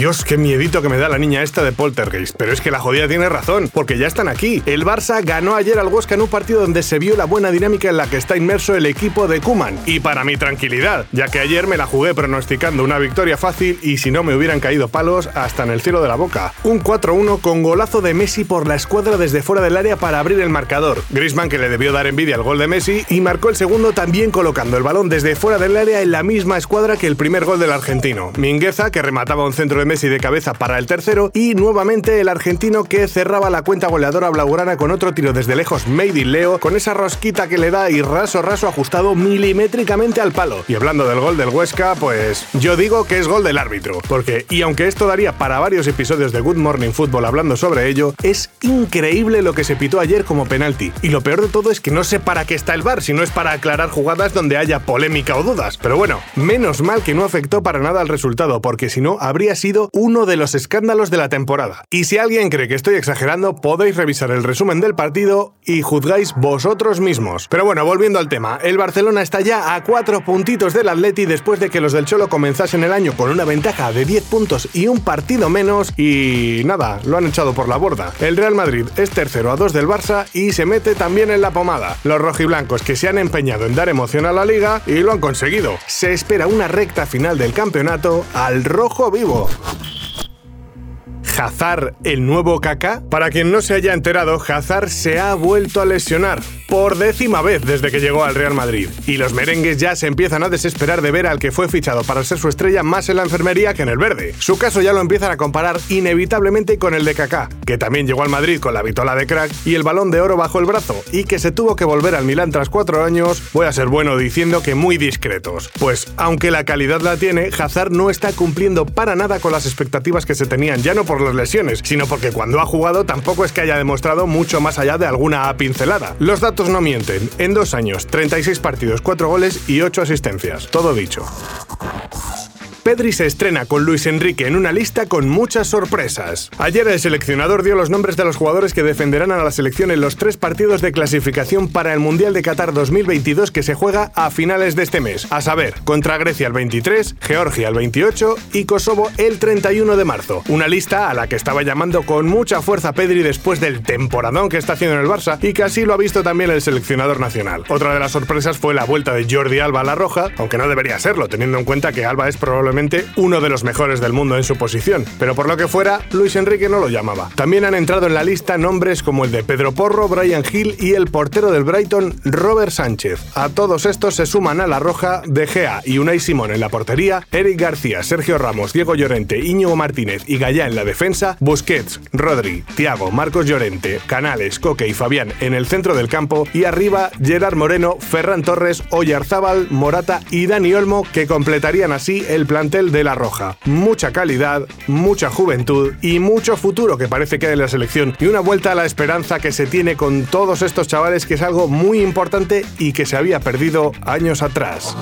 Dios, qué miedito que me da la niña esta de Poltergeist. Pero es que la jodida tiene razón, porque ya están aquí. El Barça ganó ayer al Huesca en un partido donde se vio la buena dinámica en la que está inmerso el equipo de Kuman. Y para mi tranquilidad, ya que ayer me la jugué pronosticando una victoria fácil y si no me hubieran caído palos hasta en el cielo de la boca. Un 4-1 con golazo de Messi por la escuadra desde fuera del área para abrir el marcador. Griezmann que le debió dar envidia al gol de Messi y marcó el segundo también colocando el balón desde fuera del área en la misma escuadra que el primer gol del argentino. Mingueza que remataba un centro de Messi de cabeza para el tercero y nuevamente el argentino que cerraba la cuenta goleadora blaugrana con otro tiro desde lejos made in Leo con esa rosquita que le da y raso raso ajustado milimétricamente al palo. Y hablando del gol del Huesca, pues yo digo que es gol del árbitro, porque y aunque esto daría para varios episodios de Good Morning Football hablando sobre ello, es increíble lo que se pitó ayer como penalti. Y lo peor de todo es que no sé para qué está el VAR, si no es para aclarar jugadas donde haya polémica o dudas. Pero bueno, menos mal que no afectó para nada al resultado, porque si no habría sido uno de los escándalos de la temporada. Y si alguien cree que estoy exagerando, podéis revisar el resumen del partido y juzgáis vosotros mismos. Pero bueno, volviendo al tema, el Barcelona está ya a cuatro puntitos del Atleti después de que los del Cholo comenzasen el año con una ventaja de 10 puntos y un partido menos y nada, lo han echado por la borda. El Real Madrid es tercero a 2 del Barça y se mete también en la pomada. Los rojiblancos que se han empeñado en dar emoción a la liga y lo han conseguido. Se espera una recta final del campeonato al rojo vivo. Thank you. Hazard, el nuevo Kaká? Para quien no se haya enterado, Hazard se ha vuelto a lesionar por décima vez desde que llegó al Real Madrid. Y los merengues ya se empiezan a desesperar de ver al que fue fichado para ser su estrella más en la enfermería que en el verde. Su caso ya lo empiezan a comparar inevitablemente con el de Kaká, que también llegó al Madrid con la vitola de crack y el balón de oro bajo el brazo, y que se tuvo que volver al Milán tras cuatro años, voy a ser bueno diciendo que muy discretos. Pues, aunque la calidad la tiene, Hazard no está cumpliendo para nada con las expectativas que se tenían, ya no por lesiones, sino porque cuando ha jugado tampoco es que haya demostrado mucho más allá de alguna pincelada. Los datos no mienten. En dos años, 36 partidos, 4 goles y 8 asistencias. Todo dicho. Pedri se estrena con Luis Enrique en una lista con muchas sorpresas. Ayer el seleccionador dio los nombres de los jugadores que defenderán a la selección en los tres partidos de clasificación para el Mundial de Qatar 2022 que se juega a finales de este mes, a saber, contra Grecia el 23, Georgia el 28 y Kosovo el 31 de marzo. Una lista a la que estaba llamando con mucha fuerza Pedri después del temporadón que está haciendo en el Barça y que así lo ha visto también el seleccionador nacional. Otra de las sorpresas fue la vuelta de Jordi Alba a la roja, aunque no debería serlo, teniendo en cuenta que Alba es probablemente uno de los mejores del mundo en su posición, pero por lo que fuera, Luis Enrique no lo llamaba. También han entrado en la lista nombres como el de Pedro Porro, Brian Hill y el portero del Brighton, Robert Sánchez. A todos estos se suman a la roja De Gea y Unai Simón en la portería, Eric García, Sergio Ramos, Diego Llorente, Íñigo Martínez y Gallá en la defensa, Busquets, Rodri, Thiago, Marcos Llorente, Canales, Coque y Fabián en el centro del campo y arriba Gerard Moreno, Ferran Torres, Oyarzábal, Morata y Dani Olmo que completarían así el plantel de la Roja. Mucha calidad, mucha juventud y mucho futuro que parece que hay en la selección y una vuelta a la esperanza que se tiene con todos estos chavales que es algo muy importante y que se había perdido años atrás.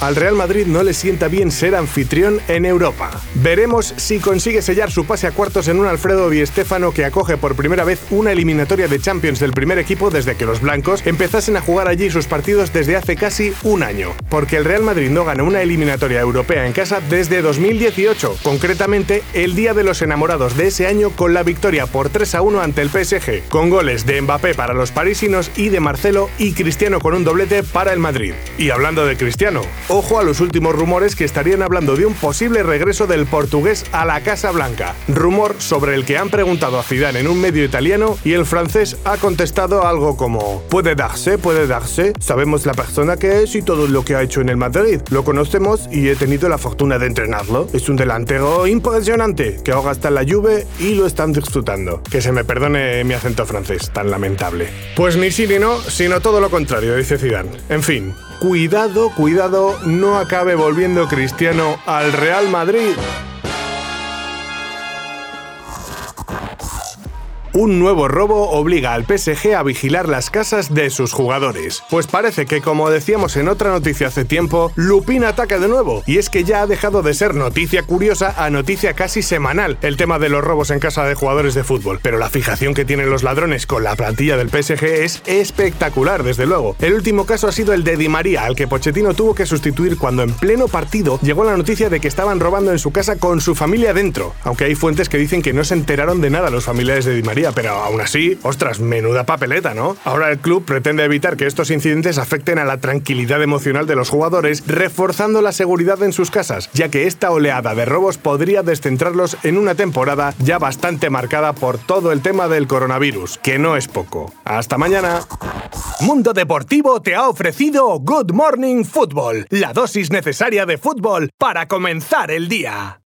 Al Real Madrid no le sienta bien ser anfitrión en Europa. Veremos si consigue sellar su pase a cuartos en un Alfredo Di Stéfano que acoge por primera vez una eliminatoria de Champions del primer equipo desde que los blancos empezasen a jugar allí sus partidos desde hace casi un año. Porque el Real Madrid no gana una eliminatoria europea en casa desde 2018, concretamente el Día de los Enamorados de ese año con la victoria por 3 a 1 ante el PSG, con goles de Mbappé para los parisinos y de Marcelo y Cristiano con un doblete para el Madrid. Y hablando de Cristiano, ojo a los últimos rumores que estarían hablando de un posible regreso del portugués a la Casa Blanca. Rumor sobre el que han preguntado a Zidane en un medio italiano y el francés ha contestado algo como puede darse, puede darse, sabemos la persona que es y todo lo que ha hecho en el Madrid. Lo conocemos y he tenido la fortuna de entrenarlo. Es un delantero impresionante que ahora está en la Juve y lo están disfrutando. Que se me perdone mi acento francés tan lamentable. Pues ni sí ni no, sino todo lo contrario, dice Zidane. En fin, cuidado, cuidado, no acabe volviendo Cristiano al Real Madrid. Un nuevo robo obliga al PSG a vigilar las casas de sus jugadores. Pues parece que, como decíamos en otra noticia hace tiempo, Lupin ataca de nuevo. Y es que ya ha dejado de ser noticia curiosa a noticia casi semanal el tema de los robos en casa de jugadores de fútbol. Pero la fijación que tienen los ladrones con la plantilla del PSG es espectacular, desde luego. El último caso ha sido el de Di María, al que Pochettino tuvo que sustituir cuando en pleno partido llegó la noticia de que estaban robando en su casa con su familia dentro. Aunque hay fuentes que dicen que no se enteraron de nada los familiares de Di María, pero aún así, ostras, menuda papeleta, ¿no? Ahora el club pretende evitar que estos incidentes afecten a la tranquilidad emocional de los jugadores, reforzando la seguridad en sus casas, ya que esta oleada de robos podría descentrarlos en una temporada ya bastante marcada por todo el tema del coronavirus, que no es poco. Hasta mañana. Mundo Deportivo te ha ofrecido Good Morning Football, la dosis necesaria de fútbol para comenzar el día.